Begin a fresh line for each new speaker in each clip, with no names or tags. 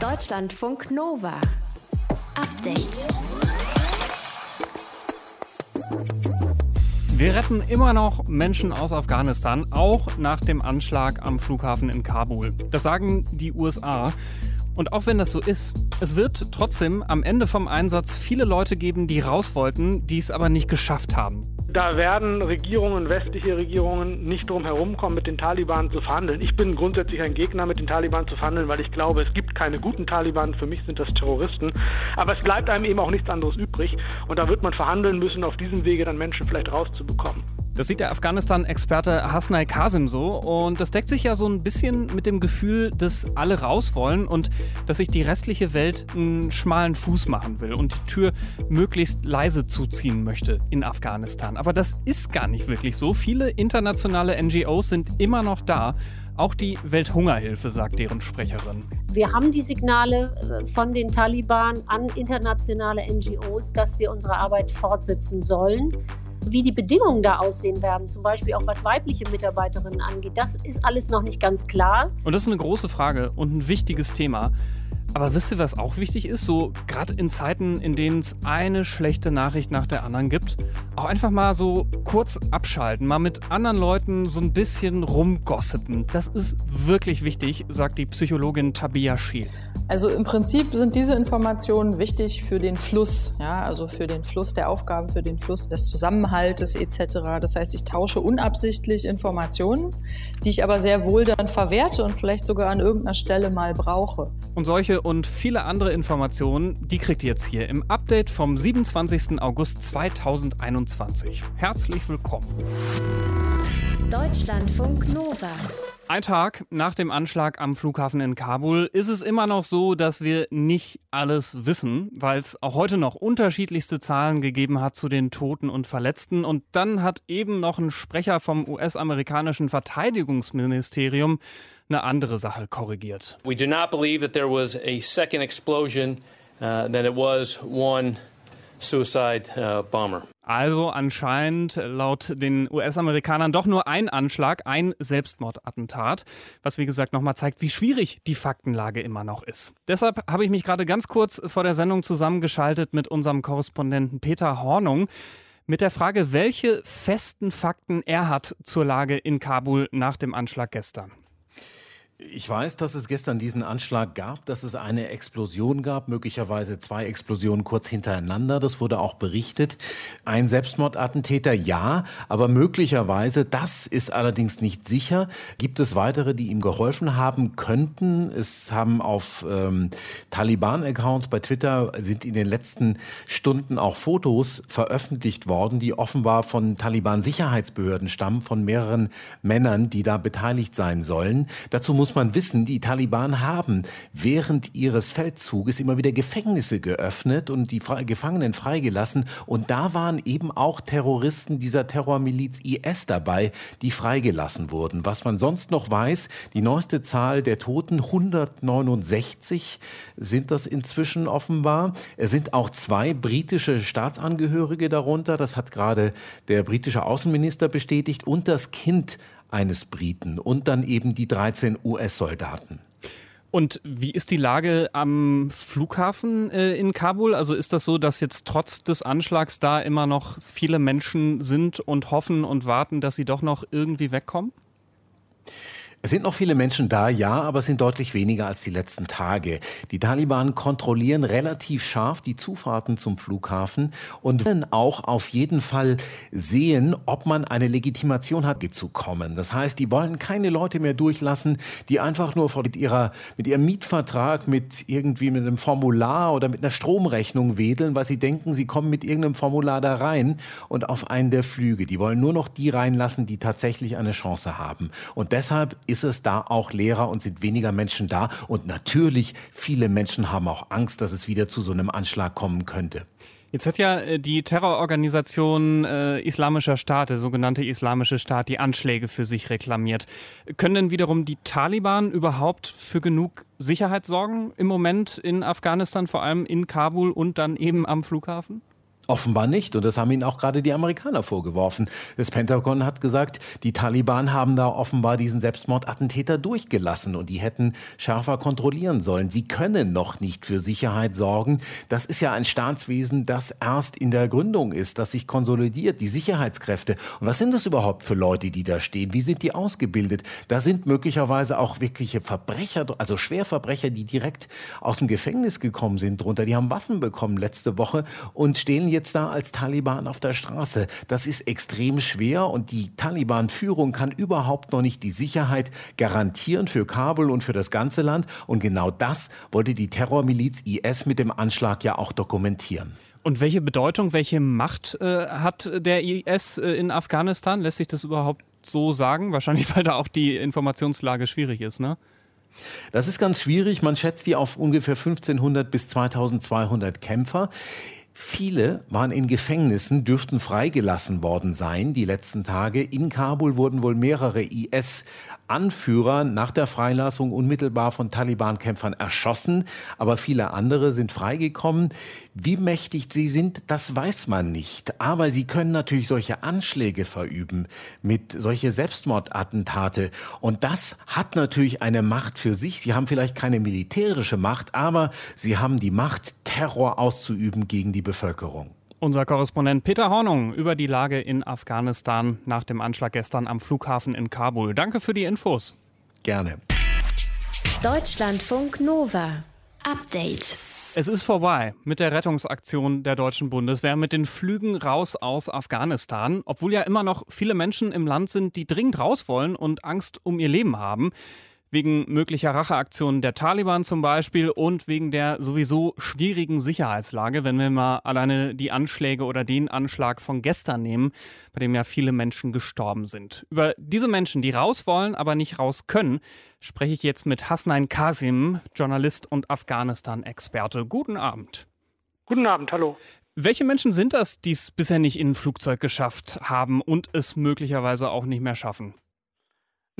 Deutschlandfunk Nova. Update.
Wir retten immer noch Menschen aus Afghanistan, auch nach dem Anschlag am Flughafen in Kabul. Das sagen die USA. Und auch wenn das so ist, es wird trotzdem am Ende vom Einsatz viele Leute geben, die raus wollten, die es aber nicht geschafft haben.
Da werden Regierungen, westliche Regierungen nicht drum herumkommen, mit den Taliban zu verhandeln. Ich bin grundsätzlich ein Gegner, mit den Taliban zu verhandeln, weil ich glaube, es gibt keine guten Taliban. Für mich sind das Terroristen. Aber es bleibt einem eben auch nichts anderes übrig. Und da wird man verhandeln müssen, auf diesem Wege dann Menschen vielleicht rauszubekommen.
Das sieht der Afghanistan-Experte Hasnai Kasim so. Und das deckt sich ja so ein bisschen mit dem Gefühl, dass alle raus wollen und dass sich die restliche Welt einen schmalen Fuß machen will und die Tür möglichst leise zuziehen möchte in Afghanistan. Aber das ist gar nicht wirklich so. Viele internationale NGOs sind immer noch da. Auch die Welthungerhilfe, sagt deren Sprecherin.
Wir haben die Signale äh, von den Taliban an internationale NGOs, dass wir unsere Arbeit fortsetzen sollen. Wie die Bedingungen da aussehen werden, zum Beispiel auch was weibliche Mitarbeiterinnen angeht, das ist alles noch nicht ganz klar.
Und das ist eine große Frage und ein wichtiges Thema. Aber wisst ihr, was auch wichtig ist? So gerade in Zeiten, in denen es eine schlechte Nachricht nach der anderen gibt, auch einfach mal so kurz abschalten, mal mit anderen Leuten so ein bisschen rumgossipen. Das ist wirklich wichtig, sagt die Psychologin Tabia Schiel.
Also im Prinzip sind diese Informationen wichtig für den Fluss, ja, also für den Fluss der Aufgaben, für den Fluss des Zusammenhaltes etc. Das heißt, ich tausche unabsichtlich Informationen, die ich aber sehr wohl dann verwerte und vielleicht sogar an irgendeiner Stelle mal brauche.
Und solche und viele andere Informationen, die kriegt ihr jetzt hier im Update vom 27. August 2021. Herzlich willkommen.
Deutschlandfunk Nova.
Ein Tag nach dem Anschlag am Flughafen in Kabul ist es immer noch so, dass wir nicht alles wissen, weil es auch heute noch unterschiedlichste Zahlen gegeben hat zu den Toten und Verletzten. Und dann hat eben noch ein Sprecher vom US-amerikanischen Verteidigungsministerium eine andere Sache korrigiert.
We do not believe that there was a second explosion, uh, that it was one suicide uh, bomber.
Also anscheinend laut den US-Amerikanern doch nur ein Anschlag, ein Selbstmordattentat, was wie gesagt nochmal zeigt, wie schwierig die Faktenlage immer noch ist. Deshalb habe ich mich gerade ganz kurz vor der Sendung zusammengeschaltet mit unserem Korrespondenten Peter Hornung mit der Frage, welche festen Fakten er hat zur Lage in Kabul nach dem Anschlag gestern.
Ich weiß, dass es gestern diesen Anschlag gab, dass es eine Explosion gab, möglicherweise zwei Explosionen kurz hintereinander. Das wurde auch berichtet. Ein Selbstmordattentäter, ja, aber möglicherweise, das ist allerdings nicht sicher. Gibt es weitere, die ihm geholfen haben könnten? Es haben auf ähm, Taliban-Accounts bei Twitter sind in den letzten Stunden auch Fotos veröffentlicht worden, die offenbar von Taliban-Sicherheitsbehörden stammen, von mehreren Männern, die da beteiligt sein sollen. Dazu muss muss man wissen, die Taliban haben während ihres Feldzuges immer wieder Gefängnisse geöffnet und die Gefangenen freigelassen. Und da waren eben auch Terroristen dieser Terrormiliz IS dabei, die freigelassen wurden. Was man sonst noch weiß, die neueste Zahl der Toten, 169 sind das inzwischen offenbar. Es sind auch zwei britische Staatsangehörige darunter. Das hat gerade der britische Außenminister bestätigt. Und das Kind eines Briten und dann eben die 13 US-Soldaten.
Und wie ist die Lage am Flughafen äh, in Kabul? Also ist das so, dass jetzt trotz des Anschlags da immer noch viele Menschen sind und hoffen und warten, dass sie doch noch irgendwie wegkommen?
Es sind noch viele Menschen da, ja, aber es sind deutlich weniger als die letzten Tage. Die Taliban kontrollieren relativ scharf die Zufahrten zum Flughafen und wollen auch auf jeden Fall sehen, ob man eine Legitimation hat, zu kommen. Das heißt, die wollen keine Leute mehr durchlassen, die einfach nur mit, ihrer, mit ihrem Mietvertrag, mit irgendwie mit einem Formular oder mit einer Stromrechnung wedeln, weil sie denken, sie kommen mit irgendeinem Formular da rein und auf einen der Flüge. Die wollen nur noch die reinlassen, die tatsächlich eine Chance haben. Und deshalb ist es da auch leerer und sind weniger Menschen da. Und natürlich, viele Menschen haben auch Angst, dass es wieder zu so einem Anschlag kommen könnte.
Jetzt hat ja äh, die Terrororganisation äh, Islamischer Staat, der sogenannte Islamische Staat, die Anschläge für sich reklamiert. Können denn wiederum die Taliban überhaupt für genug Sicherheit sorgen im Moment in Afghanistan, vor allem in Kabul und dann eben am Flughafen?
Offenbar nicht. Und das haben ihnen auch gerade die Amerikaner vorgeworfen. Das Pentagon hat gesagt, die Taliban haben da offenbar diesen Selbstmordattentäter durchgelassen und die hätten schärfer kontrollieren sollen. Sie können noch nicht für Sicherheit sorgen. Das ist ja ein Staatswesen, das erst in der Gründung ist, das sich konsolidiert, die Sicherheitskräfte. Und was sind das überhaupt für Leute, die da stehen? Wie sind die ausgebildet? Da sind möglicherweise auch wirkliche Verbrecher, also Schwerverbrecher, die direkt aus dem Gefängnis gekommen sind drunter. Die haben Waffen bekommen letzte Woche und stehen jetzt da als Taliban auf der Straße. Das ist extrem schwer und die Taliban-Führung kann überhaupt noch nicht die Sicherheit garantieren für Kabul und für das ganze Land. Und genau das wollte die Terrormiliz IS mit dem Anschlag ja auch dokumentieren.
Und welche Bedeutung, welche Macht äh, hat der IS äh, in Afghanistan? Lässt sich das überhaupt so sagen? Wahrscheinlich, weil da auch die Informationslage schwierig ist, ne?
Das ist ganz schwierig. Man schätzt die auf ungefähr 1500 bis 2200 Kämpfer. Viele waren in Gefängnissen, dürften freigelassen worden sein die letzten Tage. In Kabul wurden wohl mehrere IS Anführer nach der Freilassung unmittelbar von Taliban-Kämpfern erschossen, aber viele andere sind freigekommen. Wie mächtig sie sind, das weiß man nicht. Aber sie können natürlich solche Anschläge verüben, mit solche Selbstmordattentate. Und das hat natürlich eine Macht für sich. Sie haben vielleicht keine militärische Macht, aber sie haben die Macht, Terror auszuüben gegen die Bevölkerung.
Unser Korrespondent Peter Hornung über die Lage in Afghanistan nach dem Anschlag gestern am Flughafen in Kabul. Danke für die Infos.
Gerne.
Deutschlandfunk Nova. Update.
Es ist vorbei mit der Rettungsaktion der deutschen Bundeswehr, mit den Flügen raus aus Afghanistan. Obwohl ja immer noch viele Menschen im Land sind, die dringend raus wollen und Angst um ihr Leben haben wegen möglicher Racheaktionen der Taliban zum Beispiel und wegen der sowieso schwierigen Sicherheitslage, wenn wir mal alleine die Anschläge oder den Anschlag von gestern nehmen, bei dem ja viele Menschen gestorben sind. Über diese Menschen, die raus wollen, aber nicht raus können, spreche ich jetzt mit Hasnain Kasim, Journalist und Afghanistan-Experte. Guten Abend.
Guten Abend, hallo.
Welche Menschen sind das, die es bisher nicht in ein Flugzeug geschafft haben und es möglicherweise auch nicht mehr schaffen?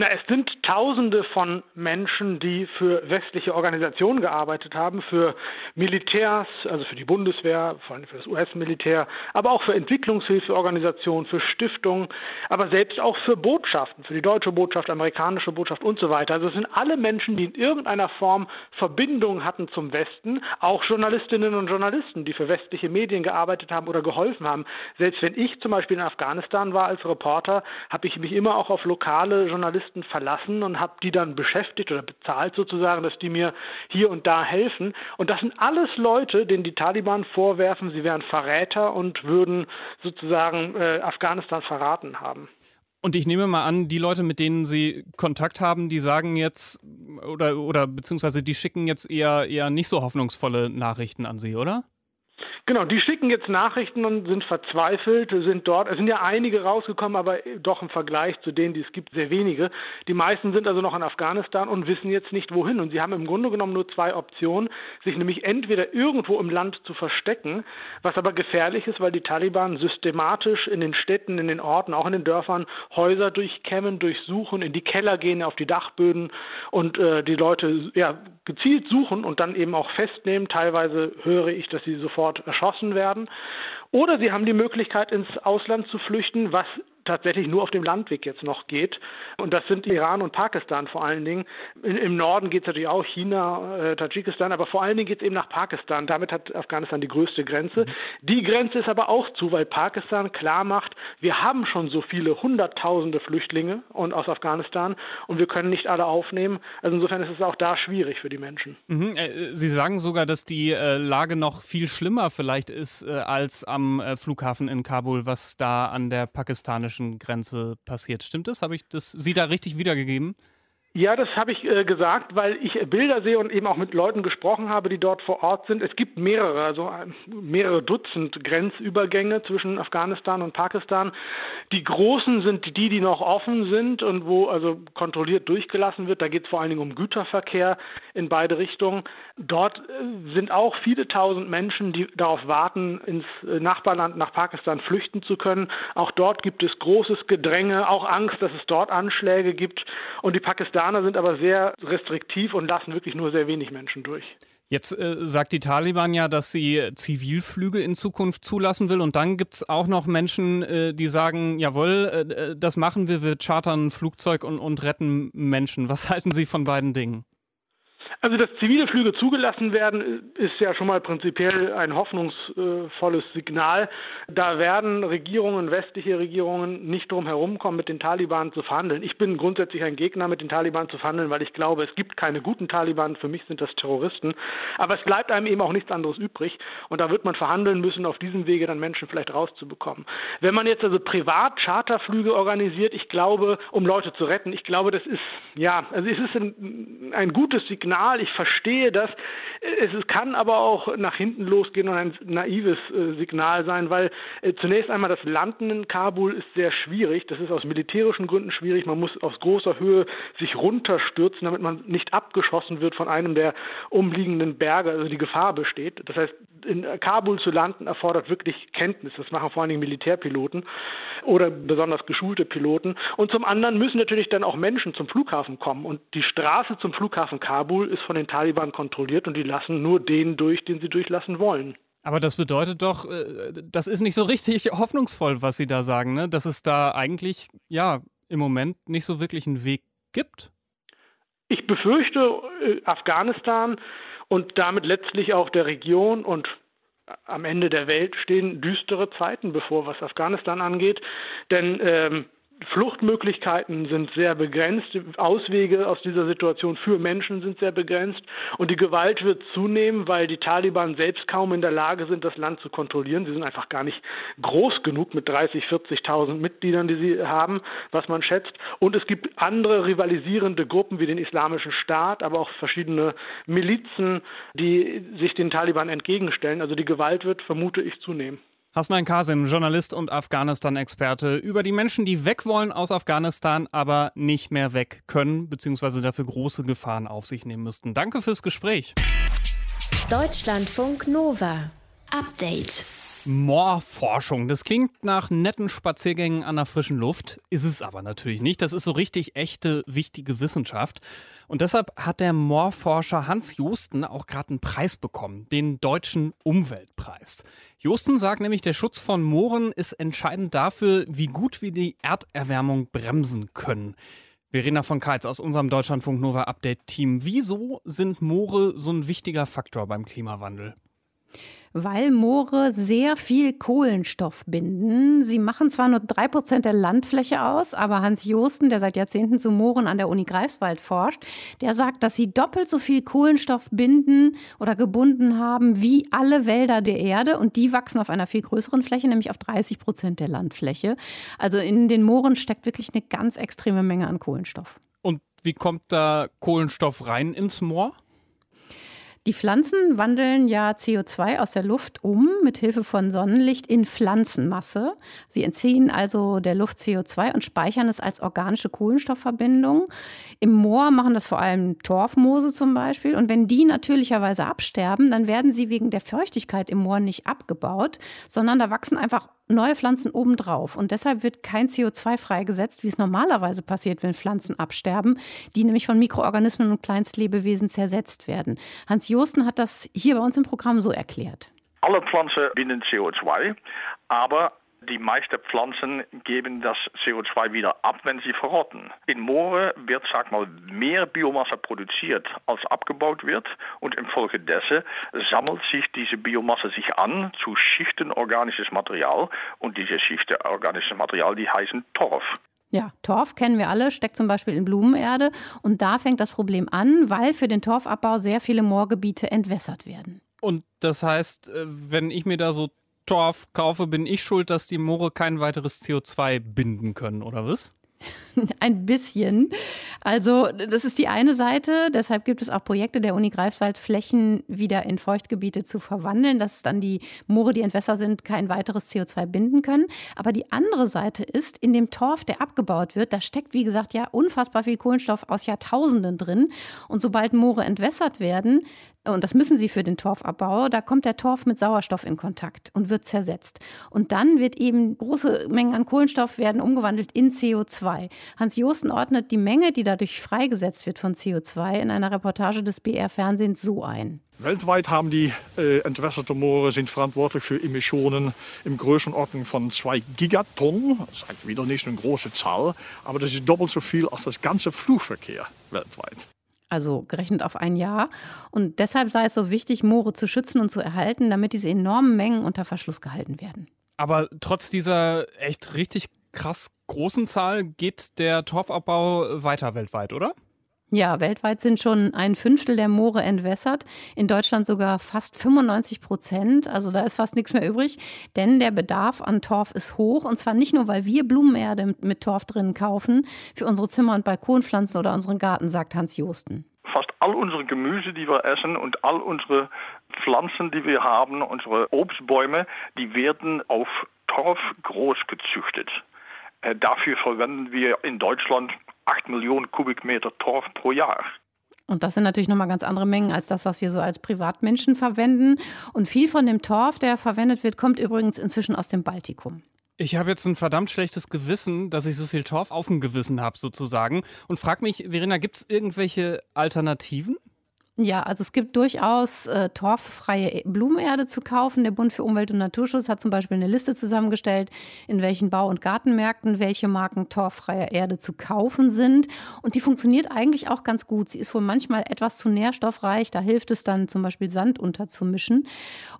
Na, es sind Tausende von Menschen, die für westliche Organisationen gearbeitet haben, für Militärs, also für die Bundeswehr, vor allem für das US-Militär, aber auch für Entwicklungshilfeorganisationen, für Stiftungen, aber selbst auch für Botschaften, für die deutsche Botschaft, amerikanische Botschaft und so weiter. Also es sind alle Menschen, die in irgendeiner Form Verbindung hatten zum Westen, auch Journalistinnen und Journalisten, die für westliche Medien gearbeitet haben oder geholfen haben. Selbst wenn ich zum Beispiel in Afghanistan war als Reporter, habe ich mich immer auch auf lokale Journalisten Journalisten verlassen und habe die dann beschäftigt oder bezahlt sozusagen, dass die mir hier und da helfen. Und das sind alles Leute, denen die Taliban vorwerfen, sie wären Verräter und würden sozusagen äh, Afghanistan verraten haben.
Und ich nehme mal an, die Leute, mit denen Sie Kontakt haben, die sagen jetzt oder oder beziehungsweise die schicken jetzt eher eher nicht so hoffnungsvolle Nachrichten an Sie, oder?
Genau, die schicken jetzt Nachrichten und sind verzweifelt, sind dort. Es sind ja einige rausgekommen, aber doch im Vergleich zu denen, die es gibt, sehr wenige. Die meisten sind also noch in Afghanistan und wissen jetzt nicht wohin. Und sie haben im Grunde genommen nur zwei Optionen, sich nämlich entweder irgendwo im Land zu verstecken, was aber gefährlich ist, weil die Taliban systematisch in den Städten, in den Orten, auch in den Dörfern Häuser durchkämmen, durchsuchen, in die Keller gehen, auf die Dachböden und äh, die Leute ja gezielt suchen und dann eben auch festnehmen. Teilweise höre ich, dass sie sofort erschossen werden. Oder sie haben die Möglichkeit, ins Ausland zu flüchten, was tatsächlich nur auf dem Landweg jetzt noch geht. Und das sind Iran und Pakistan vor allen Dingen. Im Norden geht es natürlich auch China, äh, Tadschikistan, aber vor allen Dingen geht es eben nach Pakistan. Damit hat Afghanistan die größte Grenze. Die Grenze ist aber auch zu, weil Pakistan klar macht, wir haben schon so viele Hunderttausende Flüchtlinge und aus Afghanistan und wir können nicht alle aufnehmen. Also insofern ist es auch da schwierig für die Menschen.
Mhm. Äh, Sie sagen sogar, dass die äh, Lage noch viel schlimmer vielleicht ist äh, als am Flughafen in Kabul, was da an der pakistanischen deutsch Grenze passiert. Stimmt das? Habe ich das Sie da richtig wiedergegeben?
Ja, das habe ich äh, gesagt, weil ich Bilder sehe und eben auch mit Leuten gesprochen habe, die dort vor Ort sind. Es gibt mehrere, also äh, mehrere Dutzend Grenzübergänge zwischen Afghanistan und Pakistan. Die großen sind die, die noch offen sind und wo also kontrolliert durchgelassen wird. Da geht es vor allen Dingen um Güterverkehr in beide Richtungen. Dort äh, sind auch viele tausend Menschen, die darauf warten, ins äh, Nachbarland nach Pakistan flüchten zu können. Auch dort gibt es großes Gedränge, auch Angst, dass es dort Anschläge gibt. Und die Pakistaner sind aber sehr restriktiv und lassen wirklich nur sehr wenig Menschen durch.
Jetzt äh, sagt die Taliban ja, dass sie Zivilflüge in Zukunft zulassen will. Und dann gibt es auch noch Menschen, äh, die sagen, jawohl, äh, äh, das machen wir, wir chartern ein Flugzeug und, und retten Menschen. Was halten Sie von beiden Dingen?
Also, dass zivile Flüge zugelassen werden, ist ja schon mal prinzipiell ein hoffnungsvolles Signal. Da werden Regierungen, westliche Regierungen nicht drum herumkommen, mit den Taliban zu verhandeln. Ich bin grundsätzlich ein Gegner, mit den Taliban zu verhandeln, weil ich glaube, es gibt keine guten Taliban. Für mich sind das Terroristen. Aber es bleibt einem eben auch nichts anderes übrig. Und da wird man verhandeln müssen, auf diesem Wege dann Menschen vielleicht rauszubekommen. Wenn man jetzt also privat Charterflüge organisiert, ich glaube, um Leute zu retten, ich glaube, das ist, ja, also es ist ein, ein gutes Signal normal, ich verstehe das. Es, kann aber auch nach hinten losgehen und ein naives äh, Signal sein, weil äh, zunächst einmal das Landen in Kabul ist sehr schwierig. Das ist aus militärischen Gründen schwierig. Man muss aus großer Höhe sich runterstürzen, damit man nicht abgeschossen wird von einem der umliegenden Berge, also die Gefahr besteht. Das heißt, in Kabul zu landen erfordert wirklich Kenntnis. Das machen vor allen Dingen Militärpiloten oder besonders geschulte Piloten. Und zum anderen müssen natürlich dann auch Menschen zum Flughafen kommen. Und die Straße zum Flughafen Kabul ist von den Taliban kontrolliert und die lassen nur den durch, den sie durchlassen wollen.
Aber das bedeutet doch, äh, das ist nicht so richtig hoffnungsvoll, was Sie da sagen, ne? dass es da eigentlich ja im Moment nicht so wirklich einen Weg gibt.
Ich befürchte, äh, Afghanistan und damit letztlich auch der Region und am Ende der Welt stehen düstere Zeiten bevor, was Afghanistan angeht. Denn ähm, Fluchtmöglichkeiten sind sehr begrenzt, Auswege aus dieser Situation für Menschen sind sehr begrenzt und die Gewalt wird zunehmen, weil die Taliban selbst kaum in der Lage sind, das Land zu kontrollieren. Sie sind einfach gar nicht groß genug mit 30, 40.000 Mitgliedern, die sie haben, was man schätzt. Und es gibt andere rivalisierende Gruppen wie den Islamischen Staat, aber auch verschiedene Milizen, die sich den Taliban entgegenstellen. Also die Gewalt wird, vermute ich, zunehmen.
Hasnain Kasim, Journalist und Afghanistan-Experte, über die Menschen, die weg wollen aus Afghanistan, aber nicht mehr weg können, beziehungsweise dafür große Gefahren auf sich nehmen müssten. Danke fürs Gespräch.
Deutschlandfunk Nova. Update.
Moorforschung. Das klingt nach netten Spaziergängen an der frischen Luft, ist es aber natürlich nicht. Das ist so richtig echte, wichtige Wissenschaft. Und deshalb hat der Moorforscher Hans Josten auch gerade einen Preis bekommen, den Deutschen Umweltpreis. Josten sagt nämlich, der Schutz von Mooren ist entscheidend dafür, wie gut wir die Erderwärmung bremsen können. Verena von Keitz aus unserem Deutschlandfunk Nova Update Team. Wieso sind Moore so ein wichtiger Faktor beim Klimawandel?
Weil Moore sehr viel Kohlenstoff binden. Sie machen zwar nur drei Prozent der Landfläche aus, aber Hans Josten, der seit Jahrzehnten zu Mooren an der Uni Greifswald forscht, der sagt, dass sie doppelt so viel Kohlenstoff binden oder gebunden haben wie alle Wälder der Erde und die wachsen auf einer viel größeren Fläche, nämlich auf 30 Prozent der Landfläche. Also in den Mooren steckt wirklich eine ganz extreme Menge an Kohlenstoff.
Und wie kommt da Kohlenstoff rein ins Moor?
Die Pflanzen wandeln ja CO2 aus der Luft um mit Hilfe von Sonnenlicht in Pflanzenmasse. Sie entziehen also der Luft CO2 und speichern es als organische Kohlenstoffverbindung. Im Moor machen das vor allem Torfmoose zum Beispiel. Und wenn die natürlicherweise absterben, dann werden sie wegen der Feuchtigkeit im Moor nicht abgebaut, sondern da wachsen einfach neue Pflanzen obendrauf. Und deshalb wird kein CO2 freigesetzt, wie es normalerweise passiert, wenn Pflanzen absterben, die nämlich von Mikroorganismen und Kleinstlebewesen zersetzt werden. Hans Josten hat das hier bei uns im Programm so erklärt.
Alle Pflanzen binden CO2, aber die meisten Pflanzen geben das CO2 wieder ab, wenn sie verrotten. In Mooren wird, sag mal, mehr Biomasse produziert, als abgebaut wird. Und infolgedessen sammelt sich diese Biomasse sich an zu Schichten organisches Material. Und diese Schichten organisches Material, die heißen Torf.
Ja, Torf kennen wir alle, steckt zum Beispiel in Blumenerde. Und da fängt das Problem an, weil für den Torfabbau sehr viele Moorgebiete entwässert werden.
Und das heißt, äh, wenn ich mir da so Torf kaufe, bin ich schuld, dass die Moore kein weiteres CO2 binden können, oder was?
Ein bisschen. Also, das ist die eine Seite. Deshalb gibt es auch Projekte der Uni Greifswald, Flächen wieder in Feuchtgebiete zu verwandeln, dass dann die Moore, die Entwässer sind, kein weiteres CO2 binden können. Aber die andere Seite ist, in dem Torf, der abgebaut wird, da steckt, wie gesagt, ja unfassbar viel Kohlenstoff aus Jahrtausenden drin. Und sobald Moore entwässert werden, und das müssen sie für den Torfabbau, da kommt der Torf mit Sauerstoff in Kontakt und wird zersetzt. Und dann wird eben große Mengen an Kohlenstoff werden umgewandelt in CO2 CO2. Hans Josten ordnet die Menge, die dadurch freigesetzt wird von CO2, in einer Reportage des BR-Fernsehens so ein.
Weltweit haben die äh, entwässerten Moore sind verantwortlich für Emissionen in Größenordnung von 2 Gigatonnen. Das ist wieder nicht eine große Zahl, aber das ist doppelt so viel als das ganze Flugverkehr weltweit
also gerechnet auf ein Jahr. Und deshalb sei es so wichtig, Moore zu schützen und zu erhalten, damit diese enormen Mengen unter Verschluss gehalten werden.
Aber trotz dieser echt richtig krass großen Zahl geht der Torfabbau weiter weltweit, oder?
Ja, weltweit sind schon ein Fünftel der Moore entwässert, in Deutschland sogar fast 95 Prozent. Also da ist fast nichts mehr übrig, denn der Bedarf an Torf ist hoch. Und zwar nicht nur, weil wir Blumenerde mit Torf drinnen kaufen, für unsere Zimmer- und Balkonpflanzen oder unseren Garten, sagt Hans Josten.
Fast all unsere Gemüse, die wir essen und all unsere Pflanzen, die wir haben, unsere Obstbäume, die werden auf Torf groß gezüchtet. Äh, dafür verwenden wir in Deutschland 8 Millionen Kubikmeter Torf pro Jahr.
Und das sind natürlich nochmal ganz andere Mengen als das, was wir so als Privatmenschen verwenden. Und viel von dem Torf, der verwendet wird, kommt übrigens inzwischen aus dem Baltikum.
Ich habe jetzt ein verdammt schlechtes Gewissen, dass ich so viel Torf auf dem Gewissen habe, sozusagen. Und frag mich, Verena, gibt es irgendwelche Alternativen?
Ja, also es gibt durchaus äh, torffreie Blumenerde zu kaufen. Der Bund für Umwelt und Naturschutz hat zum Beispiel eine Liste zusammengestellt, in welchen Bau- und Gartenmärkten welche Marken torffreier Erde zu kaufen sind. Und die funktioniert eigentlich auch ganz gut. Sie ist wohl manchmal etwas zu nährstoffreich. Da hilft es dann zum Beispiel Sand unterzumischen.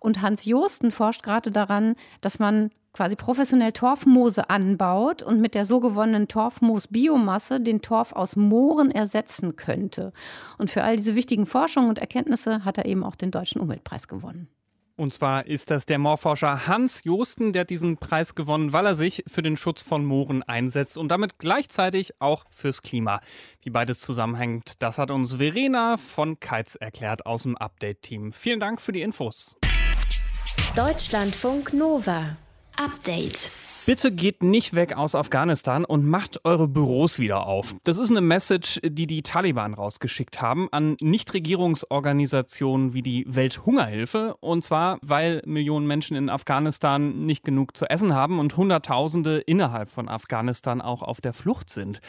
Und Hans Josten forscht gerade daran, dass man quasi professionell Torfmoose anbaut und mit der so gewonnenen Torfmoos-Biomasse den Torf aus Mooren ersetzen könnte. Und für all diese wichtigen Forschungen und Erkenntnisse hat er eben auch den Deutschen Umweltpreis gewonnen.
Und zwar ist das der Moorforscher Hans Josten, der diesen Preis gewonnen, weil er sich für den Schutz von Mooren einsetzt und damit gleichzeitig auch fürs Klima. Wie beides zusammenhängt, das hat uns Verena von Keitz erklärt aus dem Update-Team. Vielen Dank für die Infos.
Deutschlandfunk Nova. Update.
Bitte geht nicht weg aus Afghanistan und macht eure Büros wieder auf. Das ist eine Message, die die Taliban rausgeschickt haben an Nichtregierungsorganisationen wie die Welthungerhilfe. Und zwar, weil Millionen Menschen in Afghanistan nicht genug zu essen haben und Hunderttausende innerhalb von Afghanistan auch auf der Flucht sind.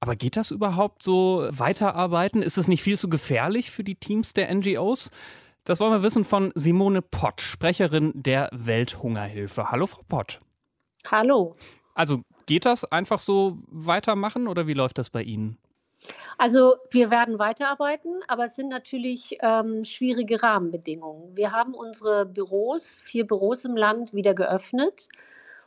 Aber geht das überhaupt so weiterarbeiten? Ist es nicht viel zu gefährlich für die Teams der NGOs? Das wollen wir wissen von Simone Pott, Sprecherin der Welthungerhilfe. Hallo, Frau Pott.
Hallo.
Also geht das einfach so weitermachen oder wie läuft das bei Ihnen?
Also wir werden weiterarbeiten, aber es sind natürlich ähm, schwierige Rahmenbedingungen. Wir haben unsere Büros, vier Büros im Land, wieder geöffnet.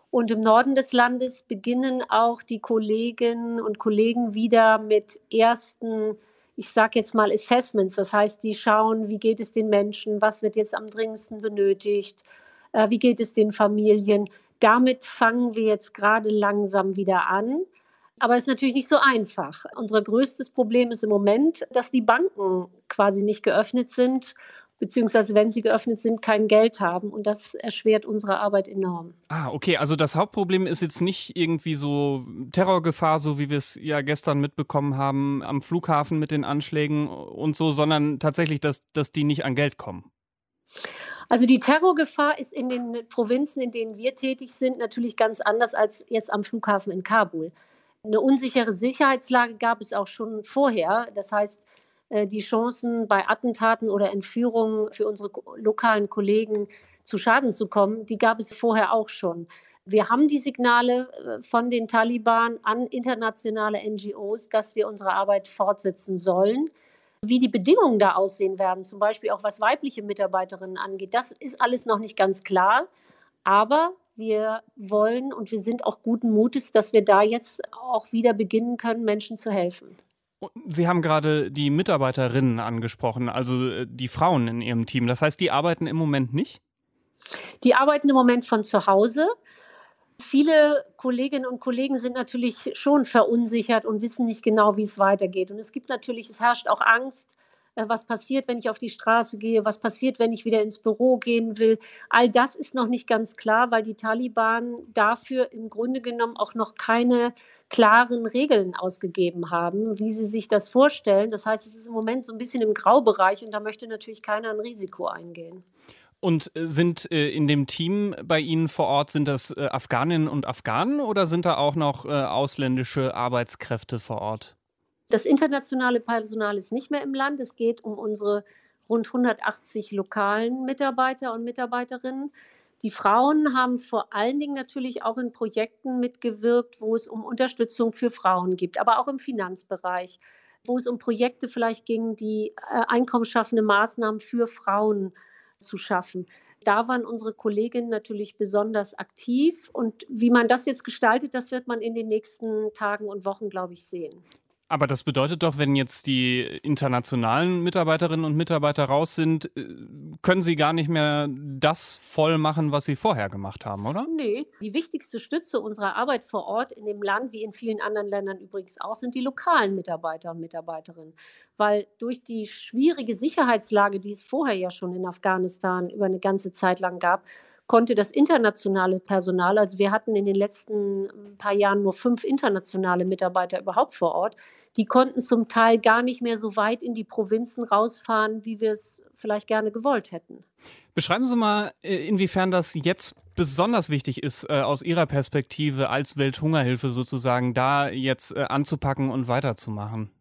Und im Norden des Landes beginnen auch die Kolleginnen und Kollegen wieder mit ersten ich sage jetzt mal Assessments, das heißt, die schauen, wie geht es den Menschen, was wird jetzt am dringendsten benötigt, äh, wie geht es den Familien. Damit fangen wir jetzt gerade langsam wieder an. Aber es ist natürlich nicht so einfach. Unser größtes Problem ist im Moment, dass die Banken quasi nicht geöffnet sind beziehungsweise wenn sie geöffnet sind, kein Geld haben. Und das erschwert unsere Arbeit enorm.
Ah, okay. Also das Hauptproblem ist jetzt nicht irgendwie so Terrorgefahr, so wie wir es ja gestern mitbekommen haben am Flughafen mit den Anschlägen und so, sondern tatsächlich, dass, dass die nicht an Geld kommen.
Also die Terrorgefahr ist in den Provinzen, in denen wir tätig sind, natürlich ganz anders als jetzt am Flughafen in Kabul. Eine unsichere Sicherheitslage gab es auch schon vorher. Das heißt, die Chancen bei Attentaten oder Entführungen für unsere lokalen Kollegen zu Schaden zu kommen, die gab es vorher auch schon. Wir haben die Signale äh, von den Taliban an internationale NGOs, dass wir unsere Arbeit fortsetzen sollen. Wie die Bedingungen da aussehen werden, zum Beispiel auch was weibliche Mitarbeiterinnen angeht, das ist alles noch nicht ganz klar. Aber wir wollen und wir sind auch guten Mutes, dass wir da jetzt auch wieder beginnen können, Menschen zu helfen.
Sie haben gerade die Mitarbeiterinnen angesprochen, also äh, die Frauen in Ihrem Team. Das heißt, die arbeiten im Moment nicht?
Die arbeiten im Moment von zu Hause. Viele Kolleginnen und Kollegen sind natürlich schon verunsichert und wissen nicht genau, wie es weitergeht. Und es gibt natürlich, es herrscht auch Angst, was passiert, wenn ich auf die Straße gehe, was passiert, wenn ich wieder ins Büro gehen will. All das ist noch nicht ganz klar, weil die Taliban dafür im Grunde genommen auch noch keine klaren Regeln ausgegeben haben, wie sie sich das vorstellen. Das heißt, es ist im Moment so ein bisschen im Graubereich und da möchte natürlich keiner ein Risiko eingehen.
Und äh, sind äh, in dem Team bei Ihnen vor Ort, sind das äh, Afghaninnen und Afghanen oder sind da auch noch ausländische Arbeitskräfte vor Ort?
Das internationale Personal ist nicht mehr im Land. Es geht um unsere rund 180 lokalen Mitarbeiter und Mitarbeiterinnen. Die Frauen haben vor allen Dingen natürlich auch in Projekten mitgewirkt, wo es um Unterstützung für Frauen gibt, aber auch im Finanzbereich, wo es um Projekte vielleicht ging, die einkommensschaffende Maßnahmen für Frauen zu schaffen. Da waren unsere Kolleginnen natürlich besonders aktiv. Und wie man das jetzt gestaltet, das wird man in den nächsten Tagen und Wochen, glaube ich, sehen.
Aber das bedeutet doch, wenn jetzt die internationalen Mitarbeiterinnen und Mitarbeiter raus sind, äh, können sie gar nicht mehr das voll machen, was sie vorher gemacht haben, oder?
Nee, die wichtigste Stütze unserer Arbeit vor Ort in dem Land, wie in vielen anderen Ländern übrigens auch, sind die lokalen Mitarbeiter und Mitarbeiterinnen. Weil durch die schwierige Sicherheitslage, die es vorher ja schon in Afghanistan über eine ganze Zeit lang gab, konnte das internationale Personal, also wir hatten in den letzten ähm, paar Jahren nur fünf internationale Mitarbeiter überhaupt vor Ort, die konnten zum Teil gar nicht mehr so weit in die Provinzen rausfahren, wie wir es vielleicht gerne gewollt hätten.
Beschreiben Sie mal, äh, inwiefern das jetzt besonders wichtig ist, äh, aus Ihrer Perspektive als Welthungerhilfe sozusagen, da jetzt äh, anzupacken und weiterzumachen.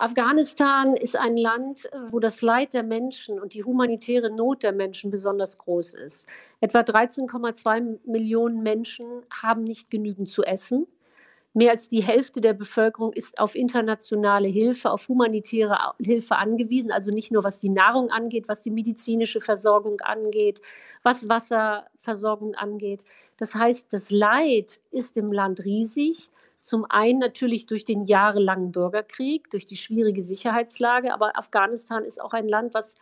Afghanistan ist ein Land, wo das Leid der Menschen und die humanitäre Not der Menschen besonders groß ist. Etwa 13,2 Millionen Menschen haben nicht genügend zu essen. Mehr als die Hälfte der Bevölkerung ist auf internationale Hilfe, auf humanitäre Hilfe angewiesen. Also nicht nur was die Nahrung angeht, was die medizinische Versorgung angeht, was Wasserversorgung angeht. Das heißt, das Leid ist im Land riesig. Zum einen natürlich durch den jahrelangen Bürgerkrieg, durch die schwierige Sicherheitslage, aber Afghanistan ist auch ein Land, was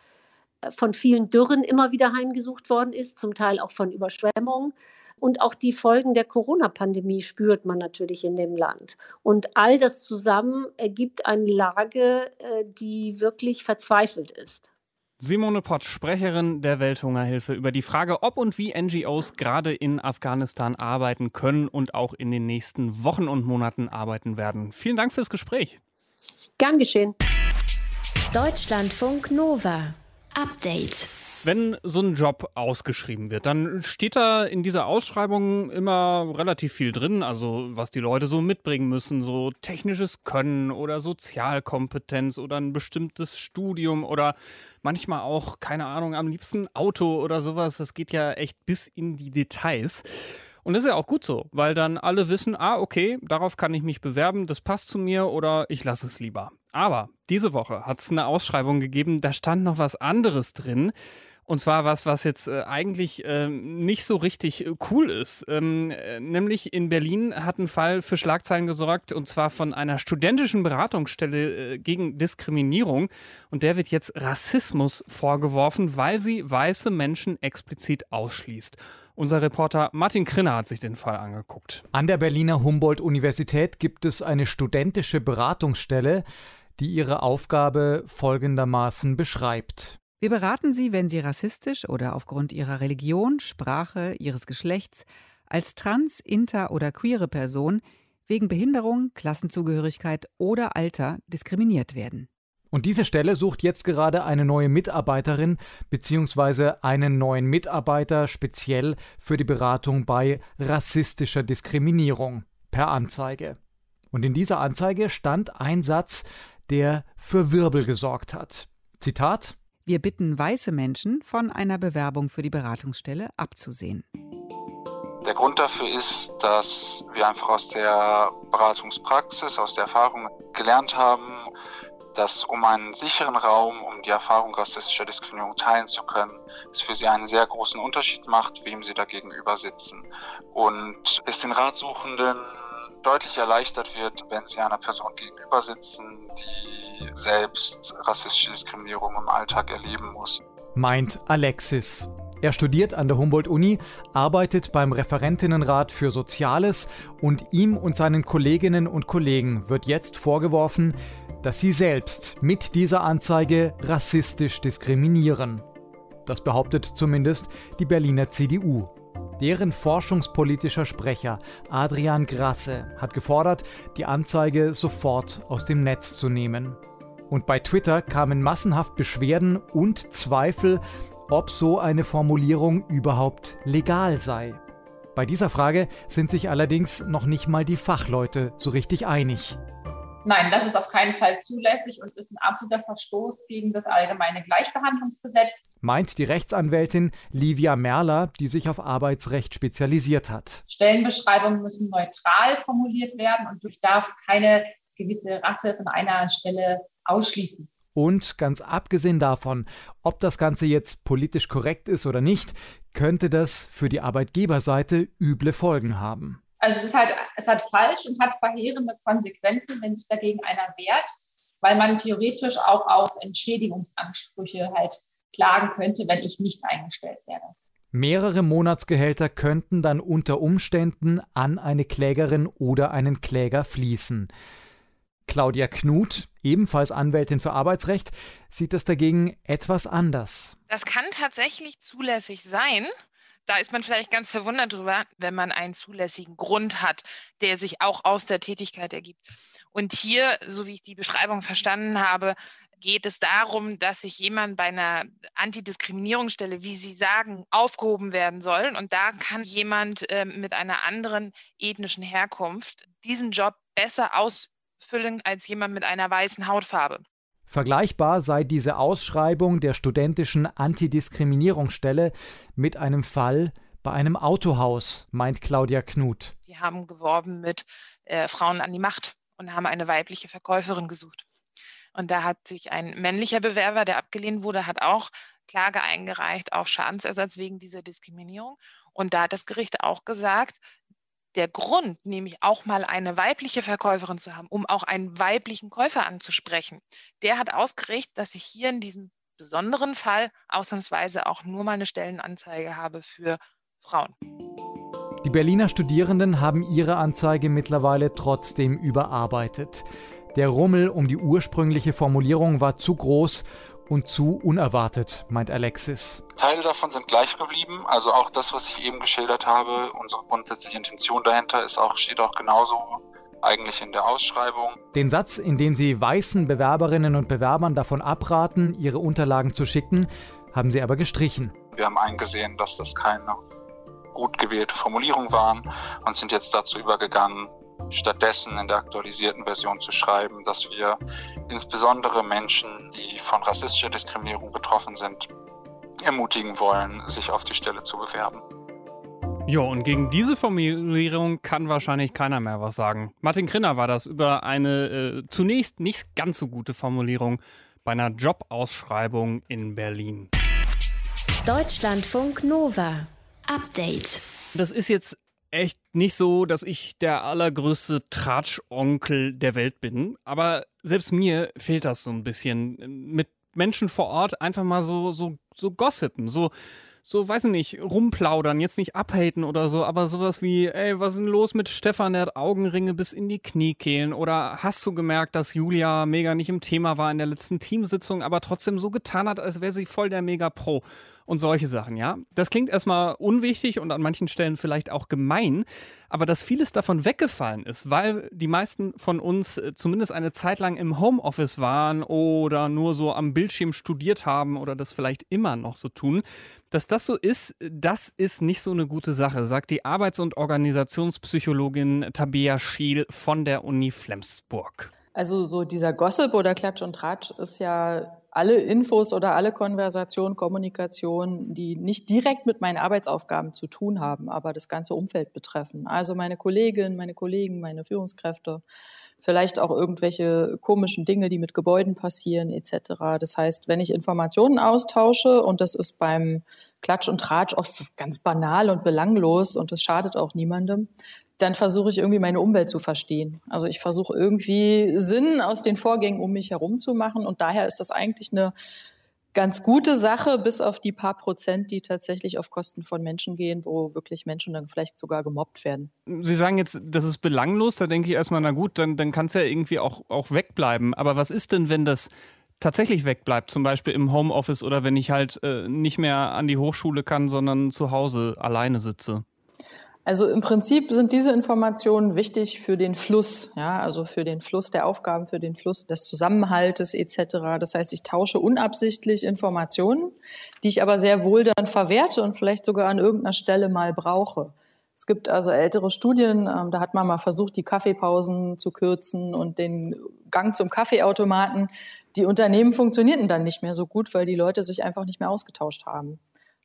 äh, von vielen Dürren immer wieder heimgesucht worden ist, zum Teil auch von Überschwemmungen. Und auch die Folgen der Corona-Pandemie spürt man natürlich in dem Land. Und all das zusammen ergibt eine Lage, äh, die wirklich verzweifelt ist.
Simone Pott, Sprecherin der Welthungerhilfe, über die Frage, ob und wie NGOs gerade in Afghanistan arbeiten können und auch in den nächsten Wochen und Monaten arbeiten werden. Vielen Dank fürs Gespräch.
Gern geschehen.
Deutschlandfunk Nova. Update.
Wenn so ein Job ausgeschrieben wird, dann steht da in dieser Ausschreibung immer relativ viel drin, also was die Leute so mitbringen müssen, so technisches Können oder Sozialkompetenz oder ein bestimmtes Studium oder manchmal auch, keine Ahnung, am liebsten Auto oder sowas. Das geht ja echt bis in die Details. Und das ist ja auch gut so, weil dann alle wissen, ah, okay, darauf kann ich mich bewerben, das passt zu mir oder ich lasse es lieber. Aber diese Woche hat es eine Ausschreibung gegeben, da stand noch was anderes drin. Und zwar was, was jetzt äh, eigentlich äh, nicht so richtig äh, cool ist. Ähm, äh, nämlich in Berlin hat ein Fall für Schlagzeilen gesorgt, und zwar von einer studentischen Beratungsstelle gegen Diskriminierung. Und der wird jetzt Rassismus vorgeworfen, weil sie weiße Menschen explizit ausschließt. Unser Reporter Martin Krinner hat sich den Fall angeguckt.
An der Berliner Humboldt-Universität gibt es eine studentische Beratungsstelle, die ihre Aufgabe folgendermaßen beschreibt.
Wir beraten Sie, wenn Sie rassistisch oder aufgrund Ihrer Religion, Sprache, Ihres Geschlechts als trans, inter oder queere Person wegen Behinderung, Klassenzugehörigkeit oder Alter diskriminiert werden.
Und diese Stelle sucht jetzt gerade eine neue Mitarbeiterin bzw. einen neuen Mitarbeiter speziell für die Beratung bei rassistischer Diskriminierung per Anzeige. Und in dieser Anzeige stand ein Satz, der für Wirbel gesorgt hat. Zitat
wir bitten weiße Menschen, von einer Bewerbung für die Beratungsstelle abzusehen.
Der Grund dafür ist, dass wir einfach aus der Beratungspraxis, aus der Erfahrung gelernt haben, dass um einen sicheren Raum, um die Erfahrung rassistischer Diskriminierung teilen zu können, es für sie einen sehr großen Unterschied macht, wem sie da gegenüber sitzen. Und es den Ratsuchenden deutlich erleichtert wird, wenn sie einer Person gegenüber sitzen, die selbst rassistische Diskriminierung im Alltag erleben muss.
Meint Alexis. Er studiert an der Humboldt-Uni, arbeitet beim Referentinnenrat für Soziales und ihm und seinen Kolleginnen und Kollegen wird jetzt vorgeworfen, dass sie selbst mit dieser Anzeige rassistisch diskriminieren. Das behauptet zumindest die Berliner CDU. Deren forschungspolitischer Sprecher Adrian Grasse hat gefordert, die Anzeige sofort aus dem Netz zu nehmen. Und bei Twitter kamen massenhaft Beschwerden und Zweifel, ob so eine Formulierung überhaupt legal sei. Bei dieser Frage sind sich allerdings noch nicht mal die Fachleute so richtig einig.
Nein, das ist auf keinen Fall zulässig und ist ein absoluter Verstoß gegen das allgemeine Gleichbehandlungsgesetz.
Meint die Rechtsanwältin Livia Merler, die sich auf Arbeitsrecht spezialisiert hat.
Stellenbeschreibungen müssen neutral formuliert werden und ich darf keine gewisse Rasse von einer Stelle ausschließen.
Und ganz abgesehen davon, ob das Ganze jetzt politisch korrekt ist oder nicht, könnte das für die Arbeitgeberseite üble Folgen haben.
Also es ist halt, es hat falsch und hat verheerende Konsequenzen, wenn sich dagegen einer wehrt, weil man theoretisch auch auf Entschädigungsansprüche halt klagen könnte, wenn ich nicht eingestellt werde.
Mehrere Monatsgehälter könnten dann unter Umständen an eine Klägerin oder einen Kläger fließen. Claudia Knut, ebenfalls Anwältin für Arbeitsrecht, sieht das dagegen etwas anders.
Das kann tatsächlich zulässig sein da ist man vielleicht ganz verwundert drüber, wenn man einen zulässigen Grund hat, der sich auch aus der Tätigkeit ergibt. Und hier, so wie ich die Beschreibung verstanden habe, geht es darum, dass sich jemand bei einer Antidiskriminierungsstelle, wie Sie sagen, aufgehoben werden soll. Und da kann jemand äh, mit einer anderen ethnischen Herkunft diesen Job besser ausfüllen als jemand mit einer weißen Hautfarbe.
Vergleichbar sei diese Ausschreibung der studentischen Antidiskriminierungsstelle mit einem Fall bei einem Autohaus, meint Claudia Knut.
Sie haben geworben mit äh, Frauen an die Macht und haben eine weibliche Verkäuferin gesucht. Und da hat sich ein männlicher Bewerber, der abgelehnt wurde, hat auch Klage eingereicht auf Schadensersatz wegen dieser Diskriminierung. Und da hat das Gericht auch gesagt, der Grund, nämlich auch mal eine weibliche Verkäuferin zu haben, um auch einen weiblichen Käufer anzusprechen, der hat ausgerichtet, dass ich hier in diesem besonderen Fall ausnahmsweise auch nur mal eine Stellenanzeige habe für Frauen.
Die Berliner Studierenden haben ihre Anzeige mittlerweile trotzdem überarbeitet. Der Rummel um die ursprüngliche Formulierung war zu groß und zu unerwartet, meint Alexis.
Teile davon sind gleich geblieben. Also auch das, was ich eben geschildert habe, unsere grundsätzliche Intention dahinter ist auch, steht auch genauso eigentlich in der Ausschreibung.
Den Satz, in dem sie weißen Bewerberinnen und Bewerbern davon abraten, ihre Unterlagen zu schicken, haben sie aber gestrichen.
Wir haben eingesehen, dass das keine gut gewählte Formulierung waren und sind jetzt dazu übergegangen, stattdessen in der aktualisierten Version zu schreiben, dass wir insbesondere Menschen, die von rassistischer Diskriminierung betroffen sind, ermutigen wollen, sich auf die Stelle zu bewerben.
Jo, und gegen diese Formulierung kann wahrscheinlich keiner mehr was sagen. Martin Krinner war das über eine äh, zunächst nicht ganz so gute Formulierung bei einer Jobausschreibung in Berlin.
Deutschlandfunk Nova. Update.
Das ist jetzt echt nicht so, dass ich der allergrößte Tratschonkel der Welt bin, aber selbst mir fehlt das so ein bisschen. Mit Menschen vor Ort einfach mal so, so, so gossipen, so, so, weiß ich nicht, rumplaudern, jetzt nicht abhaten oder so, aber sowas wie, ey, was ist denn los mit Stefan, der hat Augenringe bis in die Kniekehlen. Oder hast du gemerkt, dass Julia mega nicht im Thema war in der letzten Teamsitzung, aber trotzdem so getan hat, als wäre sie voll der Mega-Pro und solche Sachen, ja. Das klingt erstmal unwichtig und an manchen Stellen vielleicht auch gemein, aber dass vieles davon weggefallen ist, weil die meisten von uns äh, zumindest eine Zeit lang im Homeoffice waren oder nur so am Bildschirm studiert haben oder das vielleicht immer noch so tun, dass das so ist, das ist nicht so eine gute Sache, sagt die Arbeits- und Organisationspsychologin Tabea Schiel von der Uni Flensburg.
Also so dieser Gossip oder Klatsch und Tratsch ist ja alle Infos oder alle Konversationen, Kommunikation, die nicht direkt mit meinen Arbeitsaufgaben zu tun haben, aber das ganze Umfeld betreffen. Also meine Kolleginnen, meine Kollegen, meine Führungskräfte, vielleicht auch irgendwelche komischen Dinge, die mit Gebäuden passieren etc. Das heißt, wenn ich Informationen austausche und das ist beim Klatsch und Tratsch oft ganz banal und belanglos und das schadet auch niemandem, dann versuche ich irgendwie meine Umwelt zu verstehen. Also ich versuche irgendwie Sinn aus den Vorgängen um mich herum zu machen und daher ist das eigentlich eine ganz gute Sache, bis auf die paar Prozent, die tatsächlich auf Kosten von Menschen gehen, wo wirklich Menschen dann vielleicht sogar gemobbt werden.
Sie sagen jetzt, das ist belanglos, da denke ich erstmal, na gut, dann, dann kann es ja irgendwie auch, auch wegbleiben. Aber was ist denn, wenn das tatsächlich wegbleibt, zum Beispiel im Homeoffice oder wenn ich halt äh, nicht mehr an die Hochschule kann, sondern zu Hause alleine sitze?
Also im Prinzip sind diese Informationen wichtig für den Fluss, ja, also für den Fluss der Aufgaben, für den Fluss des Zusammenhaltes etc. Das heißt, ich tausche unabsichtlich Informationen, die ich aber sehr wohl dann verwerte und vielleicht sogar an irgendeiner Stelle mal brauche. Es gibt also ältere Studien, ähm, da hat man mal versucht, die Kaffeepausen zu kürzen und den Gang zum Kaffeeautomaten. Die Unternehmen funktionierten dann nicht mehr so gut, weil die Leute sich einfach nicht mehr ausgetauscht haben.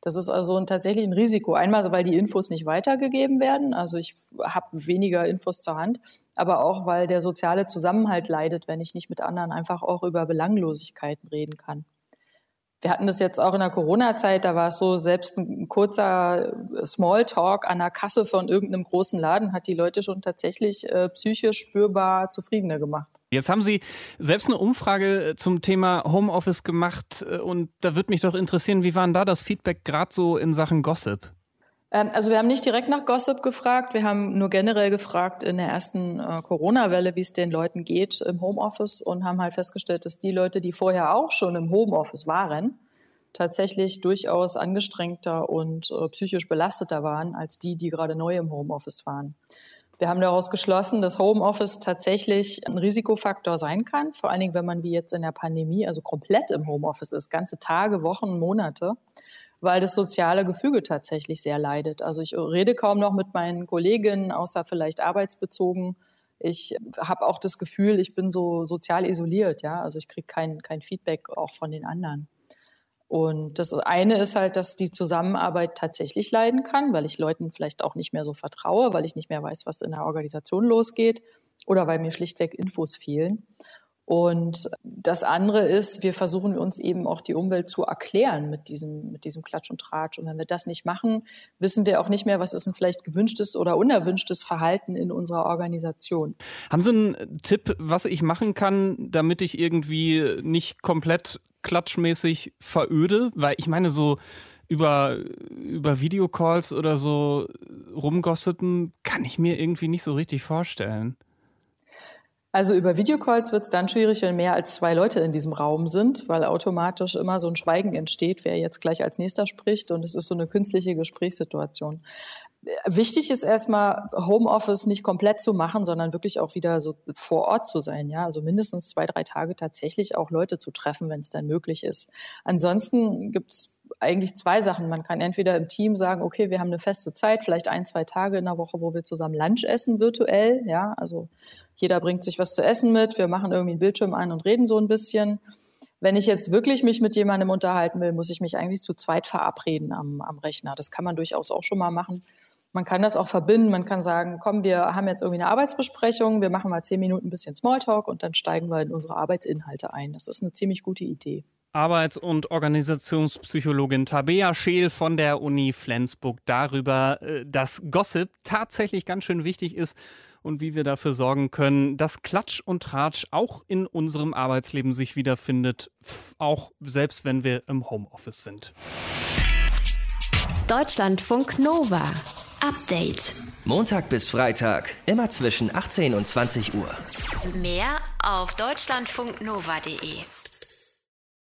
Das ist also ein, tatsächlich ein Risiko. Einmal, weil die Infos nicht weitergegeben werden. Also ich habe weniger Infos zur Hand, aber auch, weil der soziale Zusammenhalt leidet, wenn ich nicht mit anderen einfach auch über Belanglosigkeiten reden kann. Wir hatten das jetzt auch in der Corona-Zeit, da war es so, selbst ein kurzer Smalltalk an der Kasse von irgendeinem großen Laden hat die Leute schon tatsächlich äh, psychisch spürbar zufriedener gemacht.
Jetzt haben Sie selbst eine Umfrage zum Thema Homeoffice gemacht äh, und da würde mich doch interessieren, wie war denn da das Feedback gerade so in Sachen Gossip?
Ähm, also wir haben nicht direkt nach Gossip gefragt, wir haben nur generell gefragt in der ersten äh, Corona-Welle, wie es den Leuten geht im Homeoffice und haben halt festgestellt, dass die Leute, die vorher auch schon im Homeoffice waren, tatsächlich durchaus angestrengter und äh, psychisch belasteter waren als die, die gerade neu im Homeoffice waren. Wir haben daraus geschlossen, dass Homeoffice tatsächlich ein Risikofaktor sein kann, vor allen Dingen, wenn man wie jetzt in der Pandemie, also komplett im Homeoffice ist, ganze Tage, Wochen, Monate weil das soziale Gefüge tatsächlich sehr leidet. Also ich rede kaum noch mit meinen Kolleginnen, außer vielleicht arbeitsbezogen. Ich habe auch das Gefühl, ich bin so sozial isoliert, ja. Also ich kriege kein, kein Feedback auch von den anderen. Und das eine ist halt, dass die Zusammenarbeit tatsächlich leiden kann, weil ich Leuten vielleicht auch nicht mehr so vertraue, weil ich nicht mehr weiß, was in der Organisation losgeht oder weil mir schlichtweg Infos fehlen. Und das andere ist, wir versuchen uns eben auch die Umwelt zu erklären mit diesem, mit diesem Klatsch und Tratsch. Und wenn wir das nicht machen, wissen wir auch nicht mehr, was ist ein vielleicht gewünschtes oder unerwünschtes Verhalten in unserer Organisation.
Haben Sie einen Tipp, was ich machen kann, damit ich irgendwie nicht komplett klatschmäßig veröde? Weil ich meine, so über, über Videocalls oder so rumgosseten kann ich mir irgendwie nicht so richtig vorstellen.
Also über Videocalls wird es dann schwierig, wenn mehr als zwei Leute in diesem Raum sind, weil automatisch immer so ein Schweigen entsteht, wer jetzt gleich als nächster spricht und es ist so eine künstliche Gesprächssituation. Wichtig ist erstmal, Homeoffice nicht komplett zu machen, sondern wirklich auch wieder so vor Ort zu sein. Ja, also mindestens zwei, drei Tage tatsächlich auch Leute zu treffen, wenn es dann möglich ist. Ansonsten gibt es eigentlich zwei Sachen. Man kann entweder im Team sagen, okay, wir haben eine feste Zeit, vielleicht ein, zwei Tage in der Woche, wo wir zusammen Lunch essen virtuell. Ja, also jeder bringt sich was zu essen mit, wir machen irgendwie einen Bildschirm ein und reden so ein bisschen. Wenn ich jetzt wirklich mich mit jemandem unterhalten will, muss ich mich eigentlich zu zweit verabreden am, am Rechner. Das kann man durchaus auch schon mal machen. Man kann das auch verbinden. Man kann sagen, komm, wir haben jetzt irgendwie eine Arbeitsbesprechung, wir machen mal zehn Minuten ein bisschen Smalltalk und dann steigen wir in unsere Arbeitsinhalte ein. Das ist eine ziemlich gute Idee.
Arbeits- und Organisationspsychologin Tabea Scheel von der Uni Flensburg darüber, äh, dass Gossip tatsächlich ganz schön wichtig ist und wie wir dafür sorgen können, dass Klatsch und Tratsch auch in unserem Arbeitsleben sich wiederfindet, auch selbst wenn wir im Homeoffice sind.
Deutschlandfunk Nova. Update.
Montag bis Freitag, immer zwischen 18 und 20 Uhr.
Mehr auf deutschlandfunknova.de.